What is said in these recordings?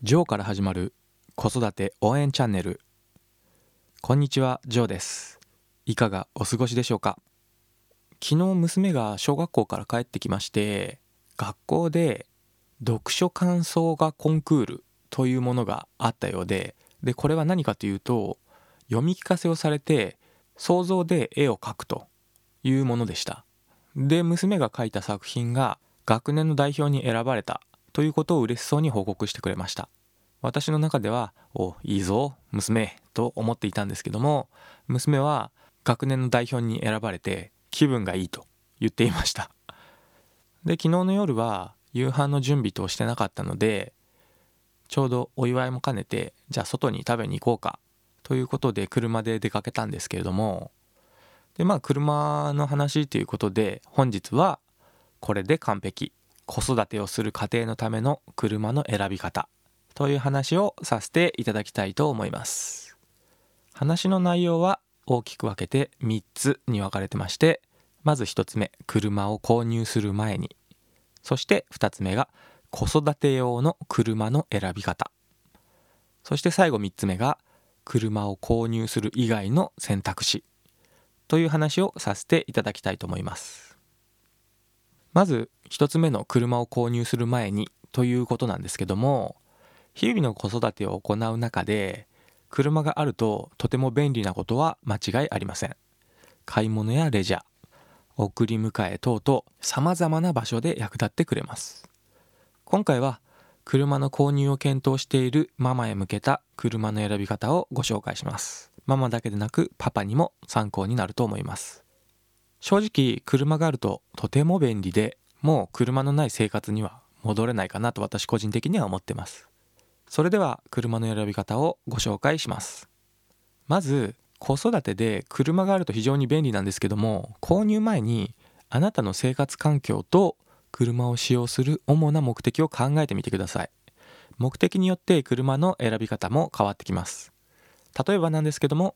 ジョーから始まる子育て応援チャンネル。こんにちはジョーです。いかがお過ごしでしょうか？昨日娘が小学校から帰ってきまして学校で読書感想画コンクールというものがあったようででこれは何かというと読み聞かせをされて想像で絵を描くというものでした。で娘が描いた作品が学年の代表に選ばれたということを嬉しそうに報告してくれました。私の中では「おいいぞ娘」と思っていたんですけども娘は学年の代表に選ばれて気分がいいと言っていました。で昨日の夜は夕飯の準備としてなかったのでちょうどお祝いも兼ねてじゃあ外に食べに行こうかということで車で出かけたんですけれどもでまあ車の話ということで本日はこれで完璧。子育てをする家庭のための車の選び方という話をさせていただきたいと思います。話の内容は大きく分けて3つに分かれてましてまず1つ目車を購入する前に。そして2つ目が子育て用の車の選び方。そして最後3つ目が車を購入する以外の選択肢という話をさせていただきたいと思います。まず1つ目の車を購入する前にということなんですけども日々の子育てを行う中で車があるととても便利なことは間違いありません。買い物やレジャー送り迎え等々さまざまな場所で役立ってくれます。今回は車の購入を検討しているママへ向けた車の選び方をご紹介します。ママだけでなくパパにも参考になると思います。正直車があるととても便利でもう車のない生活には戻れないかなと私個人的には思ってます。それでは車の選び方をご紹介します。まず子育てで車があると非常に便利なんですけども購入前にあなたの生活環境と車を使用する主な目的を考えてみてください。目的によって車の選び方も変わってきます。例えばなんですけども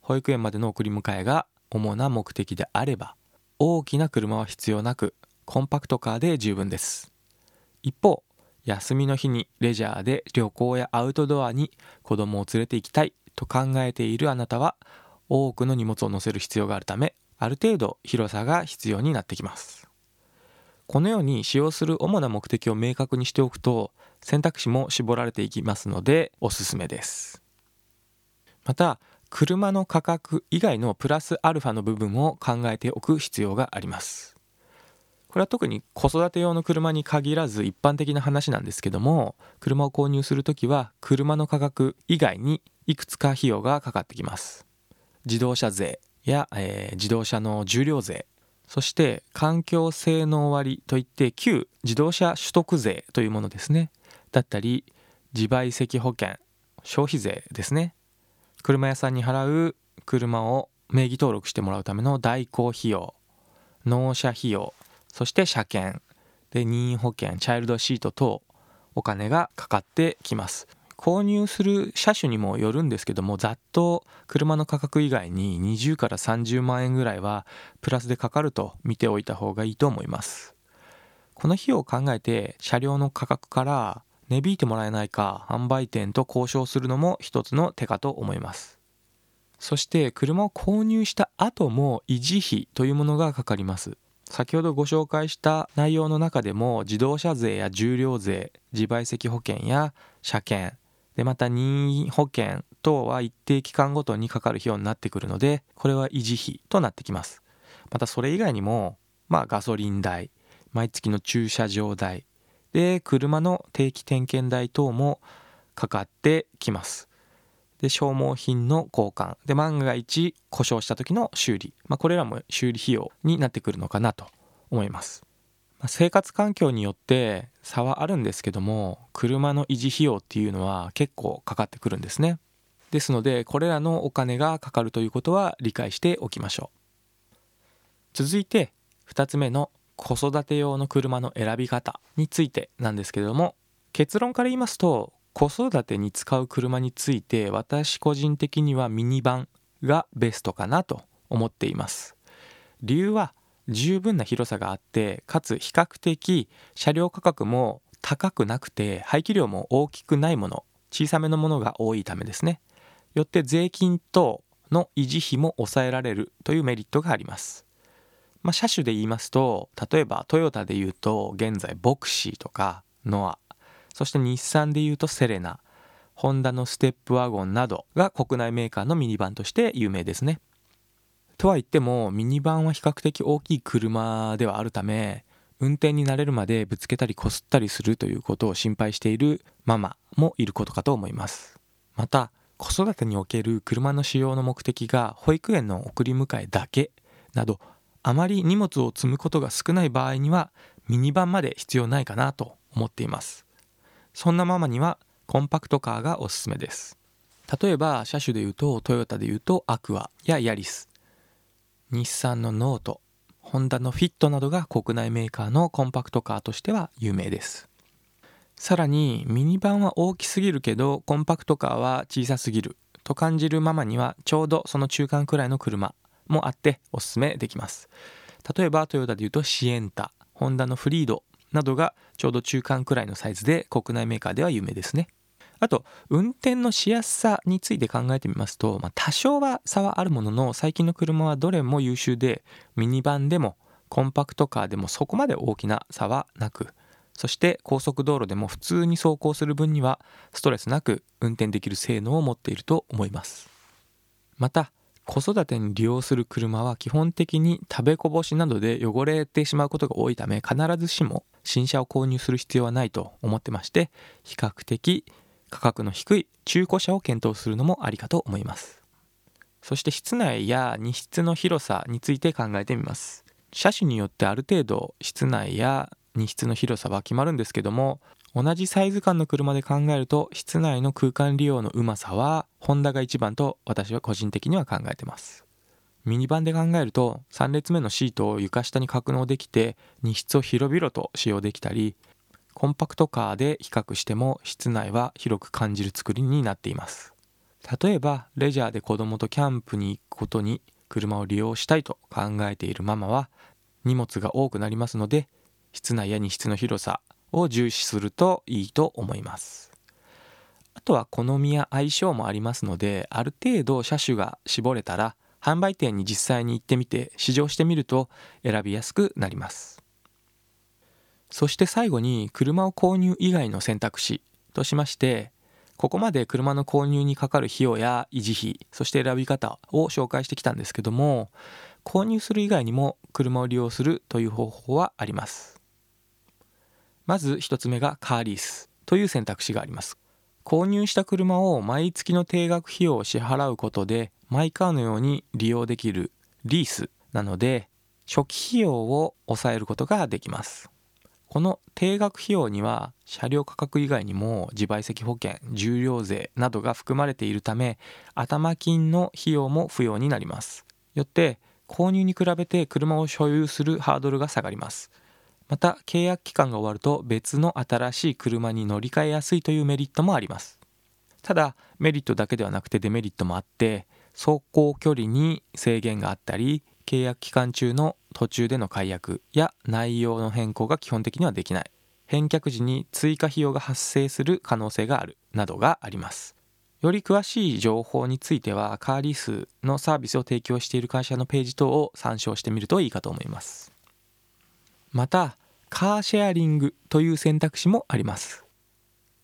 保育園までの送り迎えが主な目的であれば大きな車は必要なくコンパクトカーで十分です。一方休みの日にレジャーで旅行やアウトドアに子供を連れて行きたいと考えているあなたは多くの荷物を載せる必要があるためある程度広さが必要になってきます。このように使用する主な目的を明確にしておくと選択肢も絞られていきますのでおすすめです。また車の価格以外のプラスアルファの部分を考えておく必要があります。これは特に子育て用の車に限らず一般的な話なんですけども車を購入するときは車の価格以外にいくつか費用がかかってきます。自動車税や、えー、自動車の重量税そして環境性能割といって旧自動車取得税というものですね。だったり自賠責保険消費税ですね。車屋さんに払う車を名義登録してもらうための代行費用納車費用そして車検で任意保険チャイルドシート等お金がかかってきます。購入する車種にもよるんですけどもざっと車の価格以外に20から30万円ぐらいはプラスでかかると見ておいた方がいいと思います。この費用を考えて車両の価格から値引いてもらえないか販売店と交渉するのも一つの手かと思います。そして車を購入した後も維持費というものがかかります。先ほどご紹介した内容の中でも自動車税や重量税自賠責保険や車検でまた任意保険等は一定期間ごとにかかる費用になってくるのでこれは維持費となってきます。またそれ以外にもまあガソリン代毎月の駐車場代で車の定期点検代等もかかってきます。で消耗品の交換。で万が一故障した時の修理、まあ、これらも修理費用になってくるのかなと思います、まあ、生活環境によって差はあるんですけども車の維持費用っていうのは結構かかってくるんですね。ですのでこれらのお金がかかるということは理解しておきましょう。続いて2つ目の子育て用の車の選び方についてなんですけれども結論から言いますと子育てに使う車について私個人的にはミニバンがベストかなと思っています。理由は十分な広さがあってかつ比較的車両価格も高くなくて排気量も大きくないもの小さめのものが多いためですね。よって税金等の維持費も抑えられるというメリットがあります。まあ、車種で言いますと例えばトヨタで言うと現在ボクシーとかノア。そして日産で言うとセレナ。ホンダのステップワゴンなどが国内メーカーのミニバンとして有名ですね。とは言ってもミニバンは比較的大きい車ではあるため運転に慣れるまでぶつけたりこすったりするということを心配しているママもいることかと思います。また子育てにおける車の使用の目的が保育園の送り迎えだけなどあまり荷物を積むことが少ない場合にはミニバンまで必要ないかなと思っています。そんなママにはコンパクトカーがおすすめです。例えば車種でいうとトヨタでいうとアクアやヤリス。日産のノートホンダのフィットなどが国内メーカーのコンパクトカーとしては有名です。さらにミニバンは大きすぎるけどコンパクトカーは小さすぎると感じるママにはちょうどその中間くらいの車。もあっておすすめできます。例えばトヨタでいうとシエンタホンダのフリードなどがちょうど中間くらいのサイズで国内メーカーでは有名ですね。あと運転のしやすさについて考えてみますと、まあ、多少は差はあるものの最近の車はどれも優秀でミニバンでもコンパクトカーでもそこまで大きな差はなくそして高速道路でも普通に走行する分にはストレスなく運転できる性能を持っていると思います。また子育てに利用する車は基本的に食べこぼしなどで汚れてしまうことが多いため必ずしも新車を購入する必要はないと思ってまして比較的価格の低い中古車を検討するのもありかと思います。そして室内や荷室の広さについて考えてみます。車種によってある程度室内や荷室の広さは決まるんですけども同じサイズ感の車で考えると室内の空間利用のうまさはホンダが一番と私は個人的には考えてます。ミニバンで考えると3列目のシートを床下に格納できて荷室を広々と使用できたりコンパクトカーで比較しても室内は広く感じる作りになっています。例えばレジャーで子供とキャンプに行くことに車を利用したいと考えているママは荷物が多くなりますので室内や荷室の広さを重視するといいと思います。あとは好みや相性もありますのである程度車種が絞れたら販売店に実際に行ってみて試乗してみると選びやすくなります。そして最後に車を購入以外の選択肢としましてここまで車の購入にかかる費用や維持費そして選び方を紹介してきたんですけども購入する以外にも車を利用するという方法はあります。まず1つ目がカーリースという選択肢があります。購入した車を毎月の定額費用を支払うことでマイカーのように利用できるリースなので初期費用を抑えることができます。この定額費用には車両価格以外にも自賠責保険重量税などが含まれているため頭金の費用も不要になります。よって購入に比べて車を所有するハードルが下がります。また契約期間が終わると別の新しい車に乗り換えやすいというメリットもあります。ただメリットだけではなくてデメリットもあって走行距離に制限があったり契約期間中の途中での解約や内容の変更が基本的にはできない。返却時に追加費用が発生する可能性があるなどがあります。より詳しい情報についてはカーリースのサービスを提供している会社のページ等を参照してみるといいかと思います。またカーシェアリングという選択肢もあります。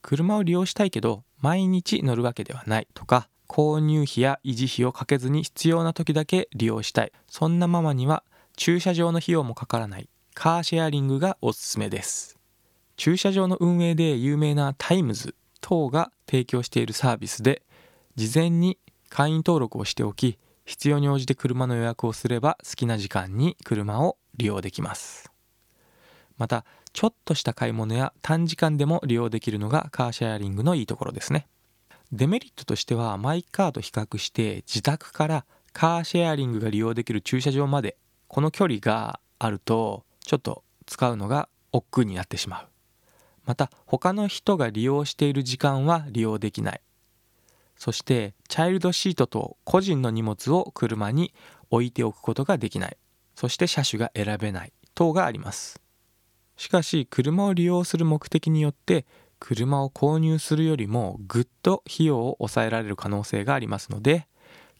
車を利用したいけど毎日乗るわけではないとか購入費や維持費をかけずに必要な時だけ利用したい。そんなママには駐車場の費用もかからないカーシェアリングがおすすめです。駐車場の運営で有名なタイムズ等が提供しているサービスで事前に会員登録をしておき必要に応じて車の予約をすれば好きな時間に車を利用できます。またちょっとした買い物や短時間でも利用できるのがカーシェアリングのいいところですね。デメリットとしてはマイカーと比較して自宅からカーシェアリングが利用できる駐車場までこの距離があるとちょっと使うのが億劫になってしまう。また他の人が利用している時間は利用できない。そしてチャイルドシートと個人の荷物を車に置いておくことができない。そして車種が選べない等があります。しかし車を利用する目的によって車を購入するよりもぐっと費用を抑えられる可能性がありますので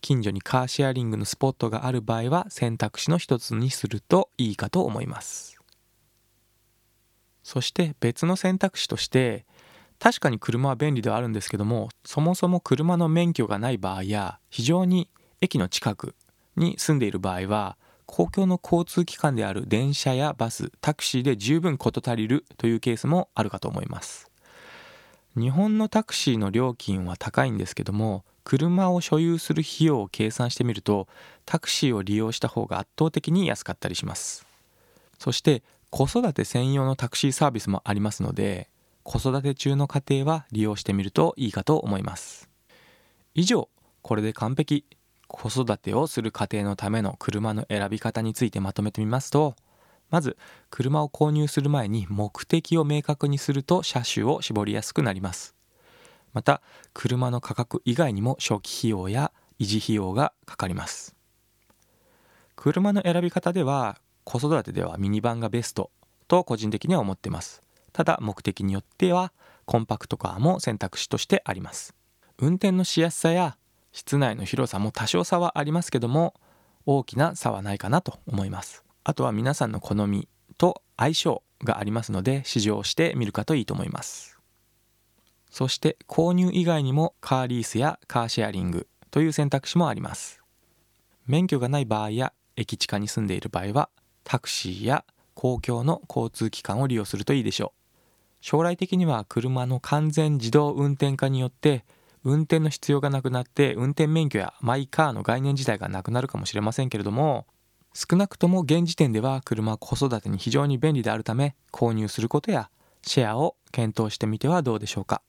近所にカーシェアリングのスポットがある場合は選択肢の一つにするといいかと思います。そして別の選択肢として確かに車は便利ではあるんですけどもそもそも車の免許がない場合や非常に駅の近くに住んでいる場合は公共の交通機関である電車やバスタクシーで十分事足りるというケースもあるかと思います。日本のタクシーの料金は高いんですけども車を所有する費用を計算してみるとタクシーを利用した方が圧倒的に安かったりします。そして子育て専用のタクシーサービスもありますので子育て中の家庭は利用してみるといいかと思います。以上これで完璧。子育てをする家庭のための車の選び方についてまとめてみますとまず車を購入する前に目的を明確にすると車種を絞りやすくなります。また車の価格以外にも初期費用や維持費用がかかります。車の選び方では子育てではミニバンがベストと個人的には思ってます。ただ目的によってはコンパクトカーも選択肢としてあります。運転のしやすさや室内の広さも多少差はありますけども大きな差はないかなと思います。あとは皆さんの好みと相性がありますので試乗してみるかといいと思います。そして購入以外にもカーリースやカーシェアリングという選択肢もあります。免許がない場合や駅地下に住んでいる場合はタクシーや公共の交通機関を利用するといいでしょう。将来的には車の完全自動運転化によって運転の必要がなくなって運転免許やマイカーの概念自体がなくなるかもしれませんけれども少なくとも現時点では車は子育てに非常に便利であるため購入することやシェアを検討してみてはどうでしょうか。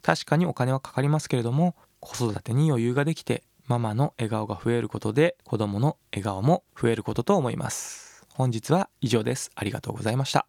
確かにお金はかかりますけれども子育てに余裕ができてママの笑顔が増えることで子供の笑顔も増えることと思います。本日は以上です。ありがとうございました。